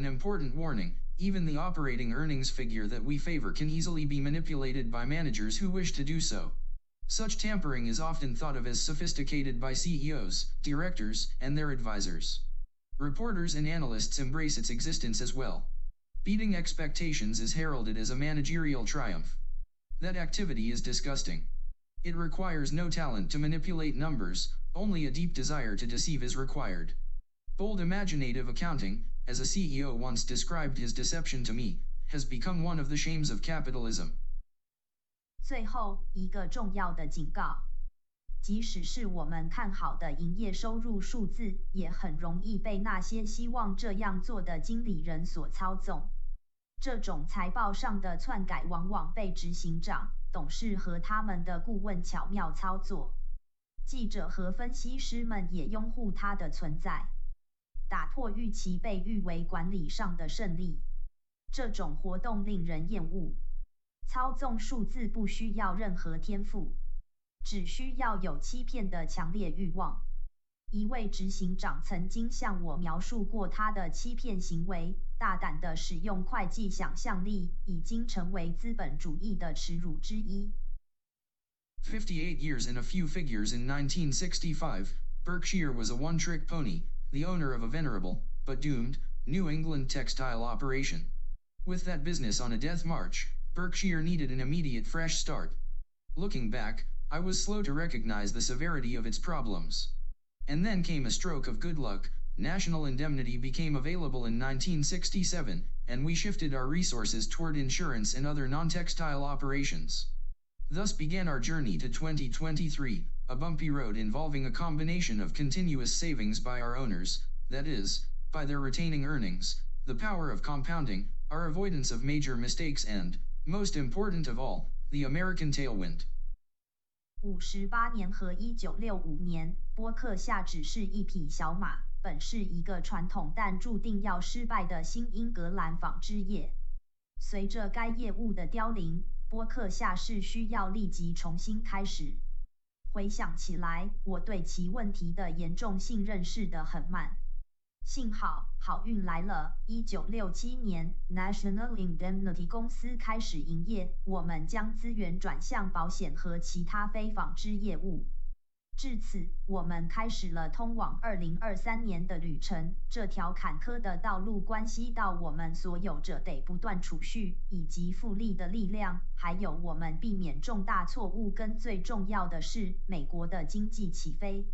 An important warning, even the operating earnings figure that we favor can easily be manipulated by managers who wish to do so. Such tampering is often thought of as sophisticated by CEOs, directors, and their advisors. Reporters and analysts embrace its existence as well. Beating expectations is heralded as a managerial triumph. That activity is disgusting. It requires no talent to manipulate numbers, only a deep desire to deceive is required. Bold imaginative accounting, as a CEO once described his deception to me, has become one of the shames of capitalism. 最后一个重要的警告，即使是我们看好的营业收入数字，也很容易被那些希望这样做的经理人所操纵。这种财报上的篡改往往被执行长、董事和他们的顾问巧妙操作。记者和分析师们也拥护他的存在。打破预期被誉为管理上的胜利。这种活动令人厌恶。操纵数字不需要任何天赋，只需要有欺骗的强烈欲望。一位执行长曾经向我描述过他的欺骗行为：大胆地使用会计想象力，已经成为资本主义的耻辱之一。Fifty-eight years and a few figures in 1965, Berkshire was a one-trick pony, the owner of a venerable, but doomed, New England textile operation. With that business on a death march, Berkshire needed an immediate fresh start. Looking back, I was slow to recognize the severity of its problems. And then came a stroke of good luck, national indemnity became available in 1967, and we shifted our resources toward insurance and other non-textile operations. Thus began our journey to 2023, a bumpy road involving a combination of continuous savings by our owners, that is, by their retaining earnings, the power of compounding, our avoidance of major mistakes and, most important of all, the American tailwind. 五十八年和一九六五年，波克夏只是一匹小马，本是一个传统但注定要失败的新英格兰纺织业。随着该业务的凋零，波克夏是需要立即重新开始。 回想起来，我对其问题的严重性认识得很慢。幸好，好运来了。一九六七年，National Indemnity 公司开始营业，我们将资源转向保险和其他非纺织业务。至此，我们开始了通往二零二三年的旅程。这条坎坷的道路关系到我们所有者得不断储蓄，以及复利的力量，还有我们避免重大错误跟最重要的是美国的经济起飞。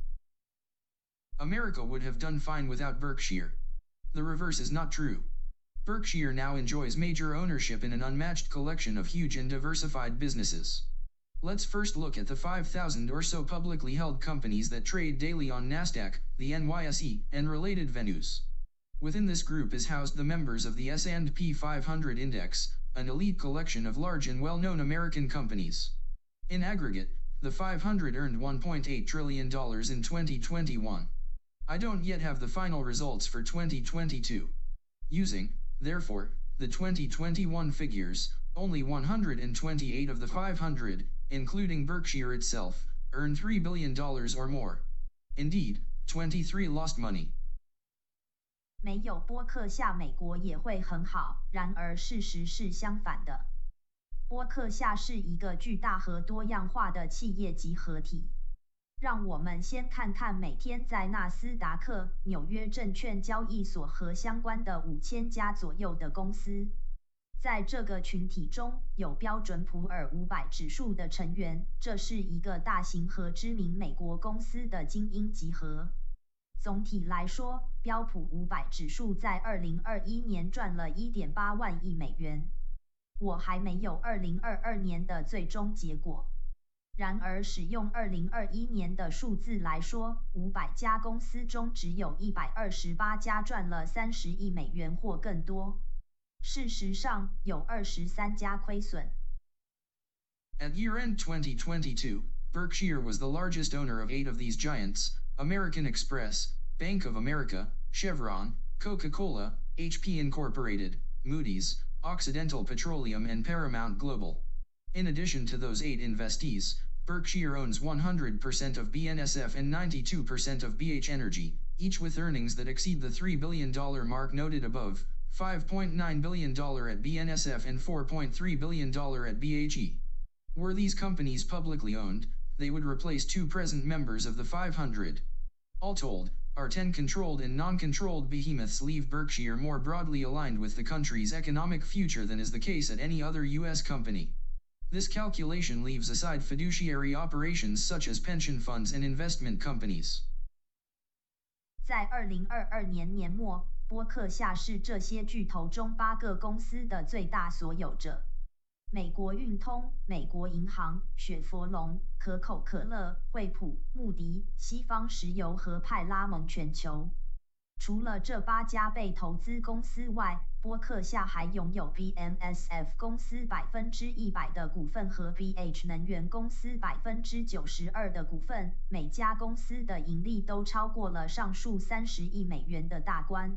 America would have done fine without Berkshire. The reverse is not true. Berkshire now enjoys major ownership in an unmatched collection of huge and diversified businesses. Let's first look at the 5,000 or so publicly held companies that trade daily on NASDAQ, the NYSE, and related venues. Within this group is housed the members of the S&P 500 Index, an elite collection of large and well-known American companies. In aggregate, the 500 earned $1.8 trillion in 2021. I don't yet have the final results for 2022. Using, therefore, the 2021 figures, only 128 of the 500, including Berkshire itself, earned $3 billion dollars or more. Indeed, 23 lost money. 没有波克夏，美国也会很好。然而事实是相反的。波克夏是一个巨大和多样化的企业集合体。让我们先看看每天在纳斯达克、纽约证券交易所和相关的五千家左右的公司。在这个群体中有标准普尔五百指数的成员，这是一个大型和知名美国公司的精英集合。总体来说，标普五百指数在二零二一年赚了一点八万亿美元。我还没有二零二二年的最终结果。然而，使用二零二一年的数字来说，五百家公司中只有一百二十八家赚了三十亿美元或更多。事实上，有二十三家亏损。At year-end 2022, Berkshire was the largest owner of eight of these giants, American Express, Bank of America, Chevron, Coca-Cola, HP Incorporated, Moody's, Occidental Petroleum and Paramount Global. In addition to those eight investees, Berkshire owns 100% of BNSF and 92% of BH Energy, each with earnings that exceed the $3 billion mark noted above, $5.9 billion at BNSF and $4.3 billion at BHE. Were these companies publicly owned, they would replace two present members of the 500. All told, our 10 controlled and non-controlled behemoths leave Berkshire more broadly aligned with the country's economic future than is the case at any other U.S. company. This calculation leaves aside fiduciary operations such as pension funds and investment companies. 在二零二二年年末， 波克夏是这些巨头中八个公司的最大所有者。美国运通、美国银行、雪佛龙、可口可乐、惠普、穆迪、西方石油和派拉蒙全球。除了这八家被投资公司外，波克夏还拥有 BMSF 公司百分之一百的股份和 BH 能源公司百分之九十二的股份，每家公司的盈利都超过了上述三十亿美元的大关。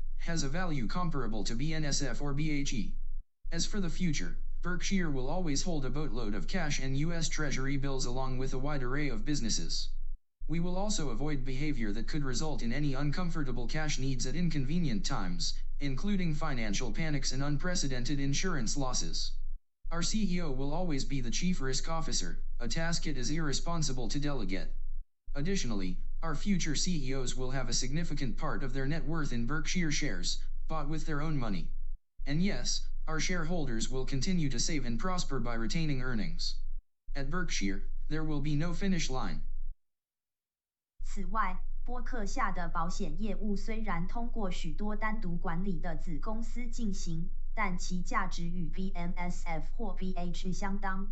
has a value comparable to BNSF or BHE. As for the future, Berkshire will always hold a boatload of cash and U.S. Treasury bills along with a wide array of businesses. We will also avoid behavior that could result in any uncomfortable cash needs at inconvenient times, including financial panics and unprecedented insurance losses. Our CEO will always be the chief risk officer, a task it is irresponsible to delegate. Additionally, our future CEOs will have a significant part of their net worth in Berkshire shares, bought with their own money. And yes, our shareholders will continue to save and prosper by retaining earnings. At Berkshire, there will be no finish line. 此外，波克夏的保险业务虽然通过许多单独管理的子公司进行，但其价值与 BNSF 或 BH 相当。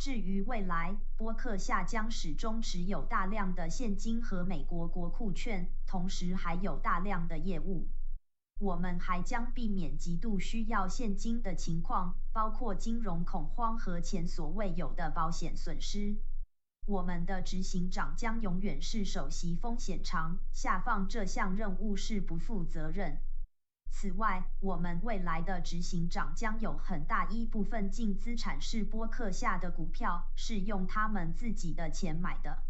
至于未来，波克夏将始终持有大量的现金和美国国库券，同时还有大量的业务。我们还将避免极度需要现金的情况，包括金融恐慌和前所未有的保险损失。我们的执行长将永远是首席风险长，下放这项任务是不负责任。此外，我们未来的执行长将有很大一部分净资产是波克夏的股票，是用他们自己的钱买的。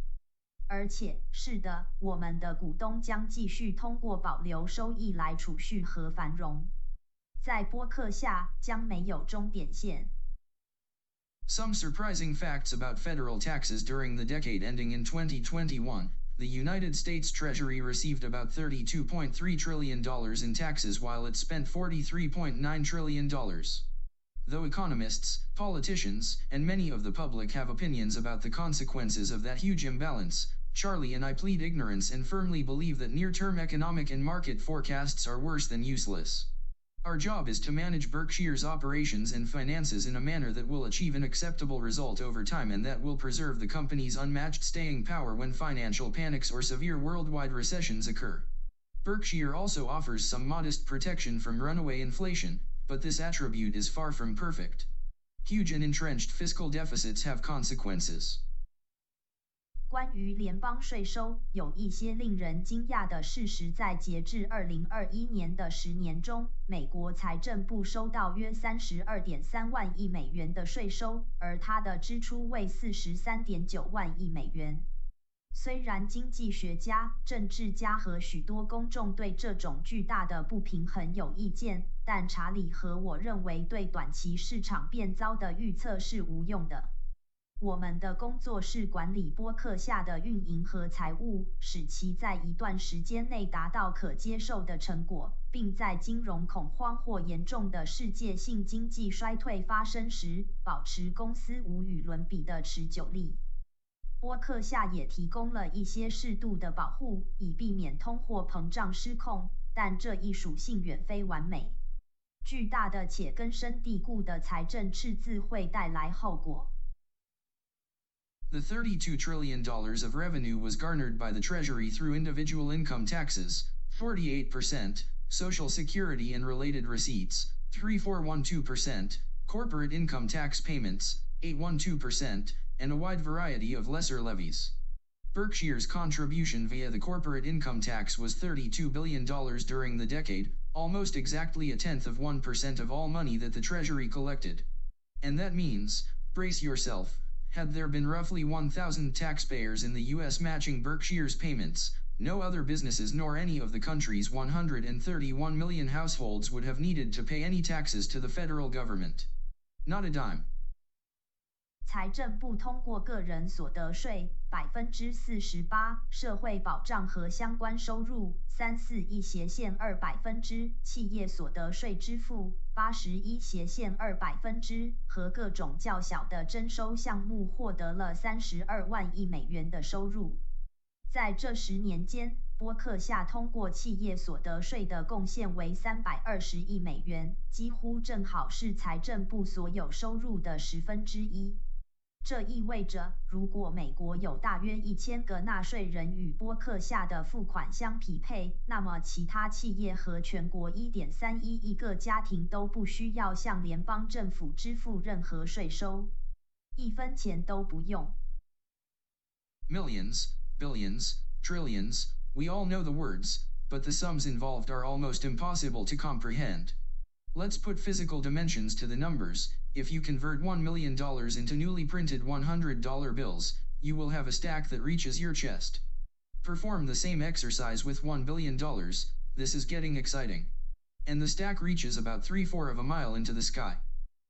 而且，是的，我们的股东将继续通过保留收益来储蓄和繁荣。在播客下将没有终点线。Some surprising facts about federal taxes during the decade ending in 2021. The United States Treasury received about $32.3 trillion in taxes while it spent $43.9 trillion. Though economists, politicians, and many of the public have opinions about the consequences of that huge imbalance, Charlie and I plead ignorance and firmly believe that near-term economic and market forecasts are worse than useless. Our job is to manage Berkshire's operations and finances in a manner that will achieve an acceptable result over time and that will preserve the company's unmatched staying power when financial panics or severe worldwide recessions occur. Berkshire also offers some modest protection from runaway inflation, but this attribute is far from perfect. Huge and entrenched fiscal deficits have consequences. 关于联邦税收，有一些令人惊讶的事实。在截至二零二一年的十年中，美国财政部收到约三十二点三万亿美元的税收，而它的支出为四十三点九万亿美元。虽然经济学家、政治家和许多公众对这种巨大的不平衡有意见，但查理和我认为对短期市场变糟的预测是无用的。我们的工作是管理播客下的运营和财务，使其在一段时间内达到可接受的成果，并在金融恐慌或严重的世界性经济衰退发生时，保持公司无与伦比的持久力。播客下也提供了一些适度的保护，以避免通货膨胀失控，但这一属性远非完美。巨大的且根深蒂固的财政赤字会带来后果。The $32 trillion of revenue was garnered by the Treasury through individual income taxes, 48%, Social Security and related receipts, 3412%, corporate income tax payments, 812%, and a wide variety of lesser levies. Berkshire's contribution via the corporate income tax was $32 billion during the decade, almost exactly a tenth of 1% of all money that the Treasury collected. And that means, brace yourself, had there been roughly 1,000 taxpayers in the US matching Berkshire's payments, no other businesses nor any of the country's 131 million households would have needed to pay any taxes to the federal government. Not a dime. 财政部通过个人所得税百分之四十八，社会保障和相关收入三四亿斜线二百分之，企业所得税支付八十一斜线二百分之，和各种较小的征收项目获得了三十二万亿美元的收入。在这十年间，波克夏通过企业所得税的贡献为三百二十亿美元，几乎正好是财政部所有收入的十分之一。这意味着，如果美国有大约一千个纳税人与波克夏的付款相匹配，那么其他企业和全国一点三一亿个家庭都不需要向联邦政府支付任何税收，一分钱都不用。Millions, billions, trillions, we all know the words, but the sums involved are almost impossible to comprehend. Let's put physical dimensions to the numbers, if you convert $1 million into newly printed $100 bills, you will have a stack that reaches your chest. Perform the same exercise with $1 billion, this is getting exciting. And the stack reaches about 3-4 of a mile into the sky.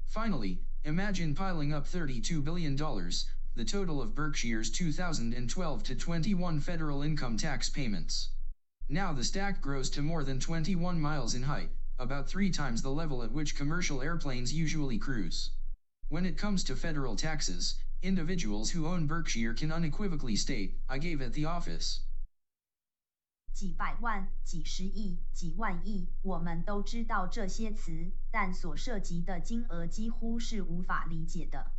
Finally, imagine piling up $32 billion, the total of Berkshire's 2012 to 21 federal income tax payments. Now the stack grows to more than 21 miles in height, about three times the level at which commercial airplanes usually cruise. When it comes to federal taxes, individuals who own Berkshire can unequivocally state, I gave at the office. 几百万、几十亿、几万亿，我们都知道这些词，但所涉及的金额几乎是无法理解的。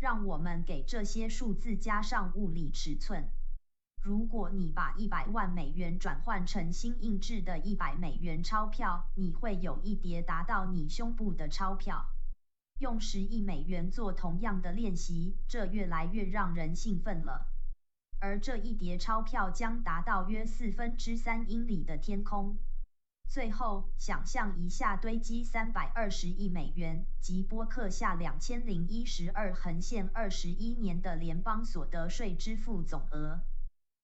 让我们给这些数字加上物理尺寸。 如果你把一百万美元转换成新印制的一百美元钞票，你会有一叠达到你胸部的钞票。用十亿美元做同样的练习，这越来越让人兴奋了。而这一叠钞票将达到约四分之三英里的天空。最后，想象一下堆积三百二十亿美元及波克下两千零一十二横线二十一年的联邦所得税支付总额。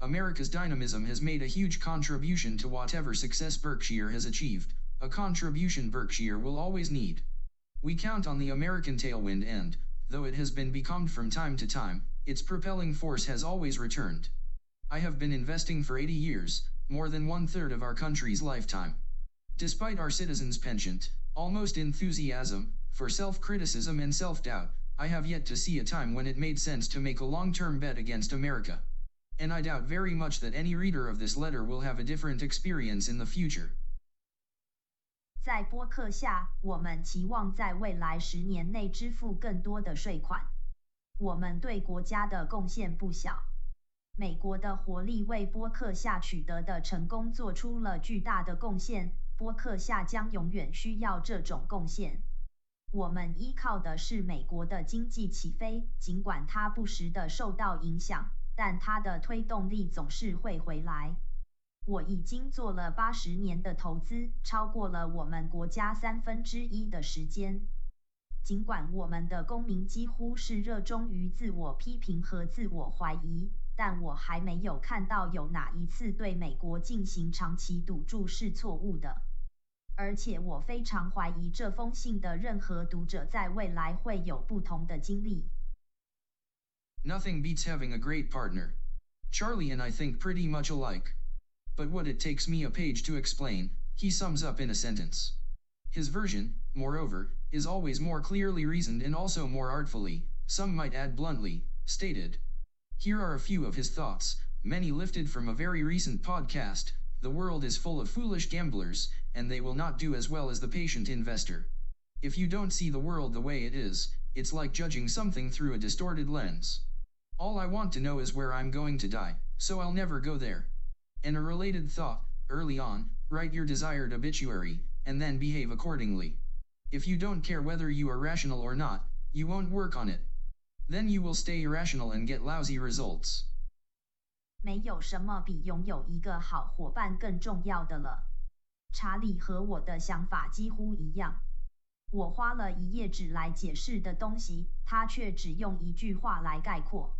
America's dynamism has made a huge contribution to whatever success Berkshire has achieved, a contribution Berkshire will always need. We count on the American tailwind and, though it has been becalmed from time to time, its propelling force has always returned. I have been investing for 80 years, more than one third of our country's lifetime. Despite our citizens' penchant, almost enthusiasm, for self-criticism and self-doubt, I have yet to see a time when it made sense to make a long-term bet against America and I doubt very much that any reader of this letter will have a different experience in the future. 在播客下，我们期望在未来十年内支付更多的税款。我们对国家的贡献不小。美国的活力为播客下取得的成功做出了巨大的贡献。播客下将永远需要这种贡献。我们依靠的是美国的经济起飞，尽管它不时地受到影响。但它的推动力总是会回来。我已经做了八十年的投资，超过了我们国家三分之一的时间。尽管我们的公民几乎是热衷于自我批评和自我怀疑，但我还没有看到有哪一次对美国进行长期赌注是错误的。而且我非常怀疑这封信的任何读者在未来会有不同的经历。Nothing beats having a great partner. Charlie and I think pretty much alike. But what it takes me a page to explain, he sums up in a sentence. His version, moreover, is always more clearly reasoned and also more artfully, some might add bluntly, stated. Here are a few of his thoughts, many lifted from a very recent podcast. The world is full of foolish gamblers, and they will not do as well as the patient investor. If you don't see the world the way it is, it's like judging something through a distorted lens. All I want to know is where I'm going to die, so I'll never go there. And a related thought, early on, write your desired obituary, and then behave accordingly. If you don't care whether you are rational or not, you won't work on it. Then you will stay irrational and get lousy results. 没有什么比拥有一个好伙伴更重要的了。查理和我的想法几乎一样。我花了一页纸来解释的东西，他却只用一句话来概括。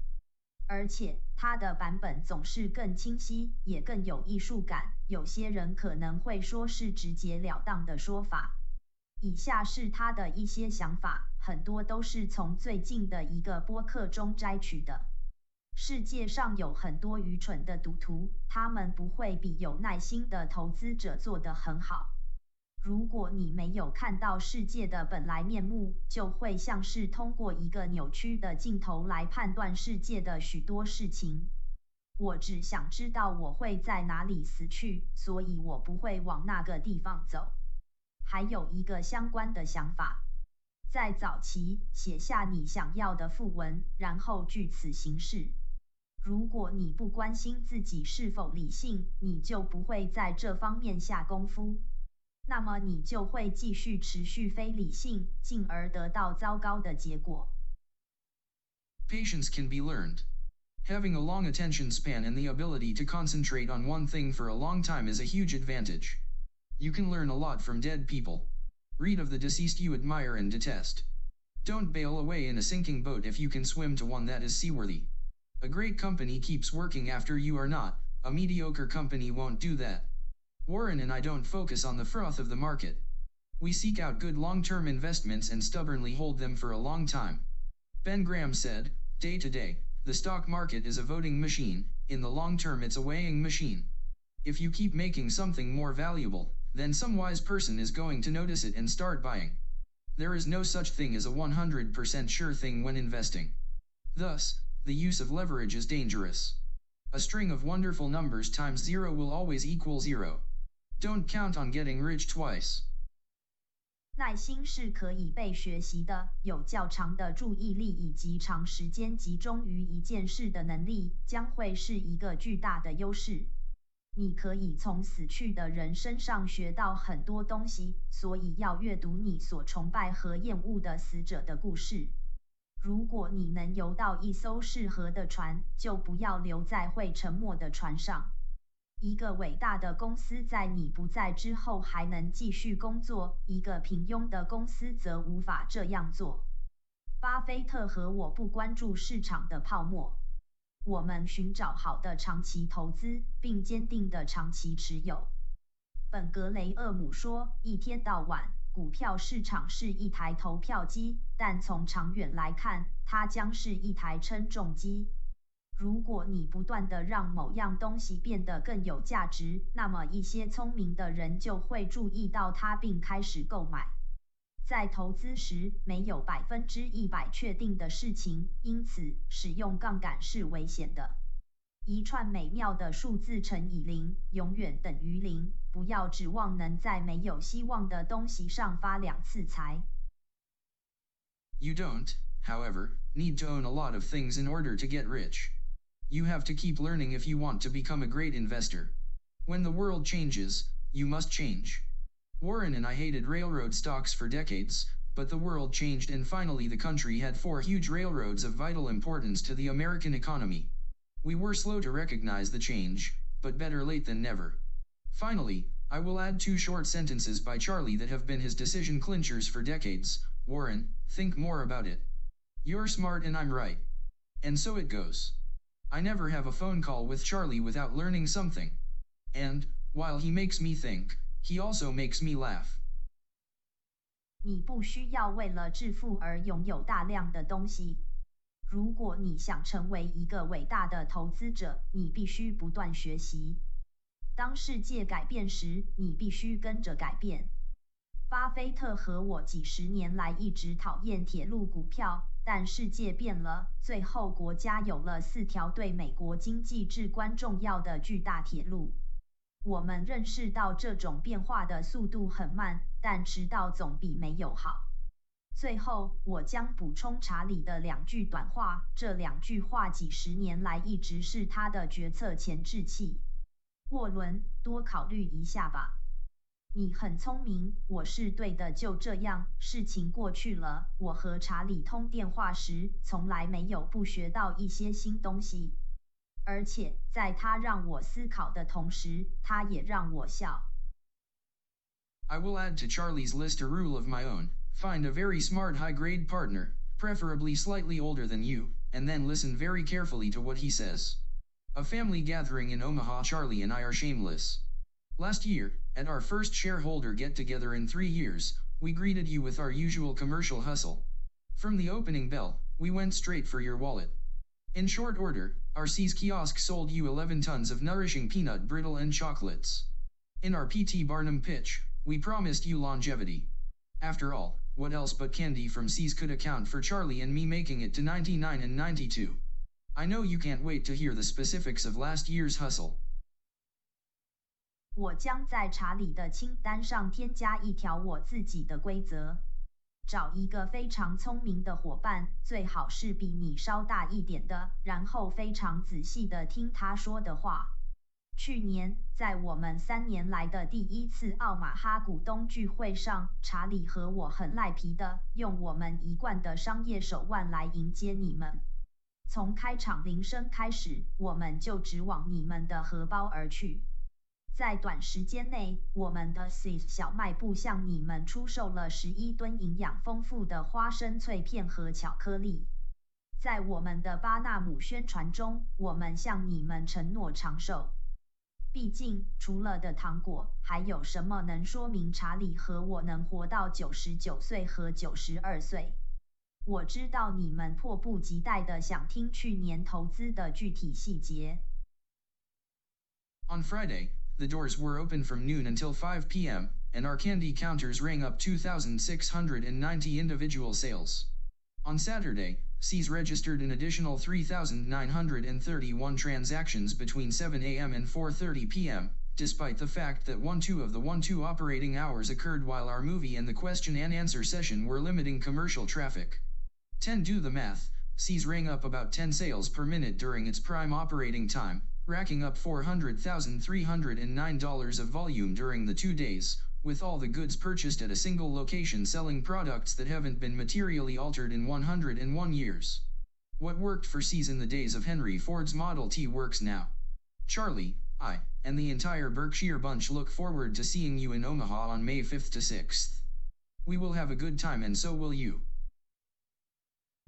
而且他的版本总是更清晰，也更有艺术感。有些人可能会说是直截了当的说法。以下是他的一些想法，很多都是从最近的一个播客中摘取的。世界上有很多愚蠢的赌徒，他们不会比有耐心的投资者做得很好。如果你没有看到世界的本来面目，就会像是通过一个扭曲的镜头来判断世界的许多事情。我只想知道我会在哪里死去，所以我不会往那个地方走。还有一个相关的想法，在早期写下你想要的副文，然后据此行事。如果你不关心自己是否理性，你就不会在这方面下功夫。那么你就会继续持续非理性，进而得到糟糕的结果。Patience can be learned. Having a long attention span and the ability to concentrate on one thing for a long time is a huge advantage. You can learn a lot from dead people. Read of the deceased you admire and detest. Don't bail away in a sinking boat if you can swim to one that is seaworthy. A great company keeps working after you are not, a mediocre company won't do that. Warren and I don't focus on the froth of the market. We seek out good long-term investments and stubbornly hold them for a long time. Ben Graham said, day to day, the stock market is a voting machine, in the long term it's a weighing machine. If you keep making something more valuable, then some wise person is going to notice it and start buying. There is no such thing as a 100% sure thing when investing. Thus, the use of leverage is dangerous. A string of wonderful numbers times zero will always equal zero. Don't count on getting rich twice. 耐心是可以被学习的，有较长的注意力以及长时间集中于一件事的能力，将会是一个巨大的优势。你可以从死去的人身上学到很多东西，所以要阅读你所崇拜和厌恶的死者的故事。如果你能游到一艘适合的船，就不要留在会沉没的船上。一个伟大的公司在你不在之后还能继续工作，一个平庸的公司则无法这样做。巴菲特和我不关注市场的泡沫，我们寻找好的长期投资，并坚定的长期持有。本格雷厄姆说：“一天到晚。”股票市场是一台投票机，但从长远来看，它将是一台称重机。如果你不断的让某样东西变得更有价值，那么一些聪明的人就会注意到它并开始购买。在投资时，没有百分之一百确定的事情，因此使用杠杆是危险的。一串美妙的数字乘以零，永远等于零。不要指望能在没有希望的东西上发两次财。You don't, however, need to own a lot of things in order to get rich. You have to keep learning if you want to become a great investor. When the world changes, you must change. Warren and I hated railroad stocks for decades, but the world changed and finally the country had four huge railroads of vital importance to the American economy. We were slow to recognize the change, but better late than never. Finally, I will add two short sentences by Charlie that have been his decision clinchers for decades. Warren, think more about it. You're smart and I'm right. And so it goes. I never have a phone call with Charlie without learning something. And, while he makes me think, he also makes me laugh. 你不需要为了致富而拥有大量的东西。如果你想成为一个伟大的投资者，你必须不断学习。当世界改变时，你必须跟着改变。巴菲特和我几十年来一直讨厌铁路股票，但世界变了，最后国家有了四条对美国经济至关重要的巨大铁路。我们认识到这种变化的速度很慢，但迟到总比没有好。最后，我将补充查理的两句短话，这两句话几十年来一直是他的决策前置器。沃伦，多考虑一下吧。你很聪明，我是对的。就这样，事情过去了。我和查理通电话时，从来没有不学到一些新东西。而且，在他让我思考的同时，他也让我笑。I will add to Charlie's list a rule of my own. Find a very smart high-grade partner, preferably slightly older than you, and then listen very carefully to what he says. A family gathering in Omaha Charlie and I are shameless. Last year, at our first shareholder get-together in three years, we greeted you with our usual commercial hustle. From the opening bell, we went straight for your wallet. In short order, our See's kiosk sold you 11 tons of nourishing peanut brittle and chocolates. In our P.T. Barnum pitch, we promised you longevity. After all, what else but candy from See's could account for Charlie and me making it to 99 and 92? I know you can't wait to hear the specifics of last year's hustle. 我将在查理的清单上添加一条我自己的规则。找一个非常聪明的伙伴，最好是比你稍大一点的，然后非常仔细地听他说的话。去年，在我们三年来的第一次奥马哈股东聚会上，查理和我很赖皮的用我们一贯的商业手腕来迎接你们。从开场铃声开始，我们就直往你们的荷包而去。在短时间内，我们的 s i s 小卖部向你们出售了十一吨营养丰富的花生脆片和巧克力。在我们的巴纳姆宣传中，我们向你们承诺长寿。毕竟，除了的糖果，还有什么能说明查理和我能活到九十九岁和九十二岁？我知道你们迫不及待地想听去年投资的具体细节。On Friday. The doors were open from noon until 5 p.m., and our candy counters rang up 2,690 individual sales. On Saturday, See's registered an additional 3,931 transactions between 7 a.m. and 4.30 p.m., despite the fact that one-two of the one-two operating hours occurred while our movie and the question and answer session were limiting commercial traffic. 10 do the math, See's rang up about 10 sales per minute during its prime operating time, racking up $400,309 of volume during the two days, with all the goods purchased at a single location selling products that haven't been materially altered in 101 years. What worked for See's in the days of Henry Ford's Model T works now. Charlie, I, and the entire Berkshire bunch look forward to seeing you in Omaha on May 5th to 6th. We will have a good time and so will you.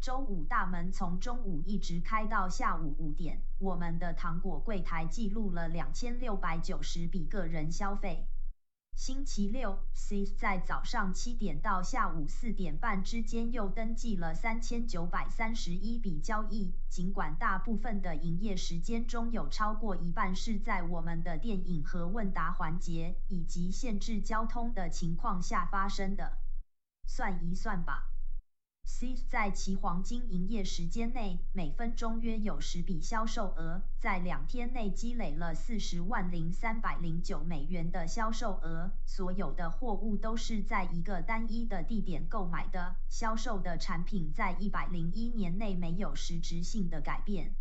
周五大门从中午一直开到下午五点。我们的糖果柜台记录了两千六百九十笔个人消费。星期六，C 在早上七点到下午四点半之间又登记了三千九百三十一笔交易。尽管大部分的营业时间中有超过一半是在我们的电影和问答环节以及限制交通的情况下发生的。算一算吧。C 在其黄金营业时间内，每分钟约有十笔销售额，在两天内积累了四十万零三百零九美元的销售额。所有的货物都是在一个单一的地点购买的，销售的产品在一百零一年内没有实质性的改变。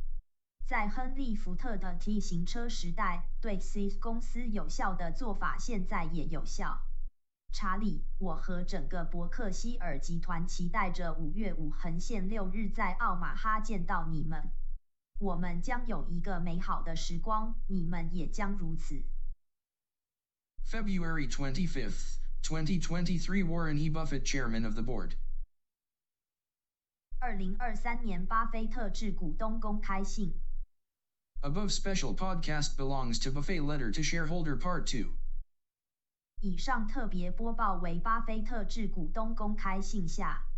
在亨利·福特的 T 型车时代，对 C 公司有效的做法现在也有效。查理，我和整个伯克希尔集团期待着五月五横线六日在奥马哈见到你们。我们将有一个美好的时光，你们也将如此。February 25th, 2023 Warren E. Buffett Chairman of the Board 二零二三年巴菲特致股东公开信 Above special podcast belongs to Buffett Letter to Shareholder Part 2以上特别播报为巴菲特致股东公开信下。